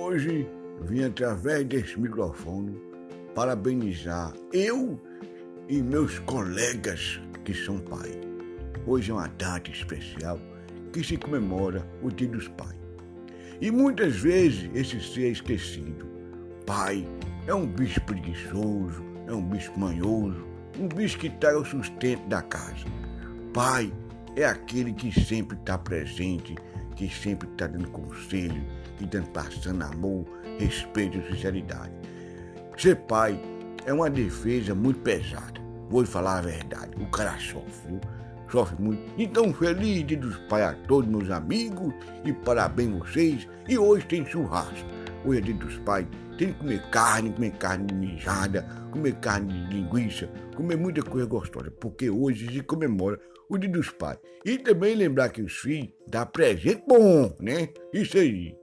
Hoje vim através desse microfone parabenizar eu e meus colegas que são pais. Hoje é uma data especial que se comemora o Dia dos Pais. E muitas vezes esse ser é esquecido. Pai é um bicho preguiçoso, é um bicho manhoso, um bicho que traz o sustento da casa. Pai é aquele que sempre está presente, que sempre está dando conselho, que está passando amor, respeito e sinceridade. Ser pai é uma defesa muito pesada. Vou falar a verdade. O cara sofre, viu? sofre muito. Então, feliz dia dos pais a todos meus amigos e parabéns vocês. E hoje tem churrasco. Hoje é dia dos pais. Tem que comer carne, comer carne mijada, comer carne de linguiça, comer muita coisa gostosa, porque hoje se comemora o dia dos pais. E também lembrar que os filhos dá presente bom, né? Isso aí.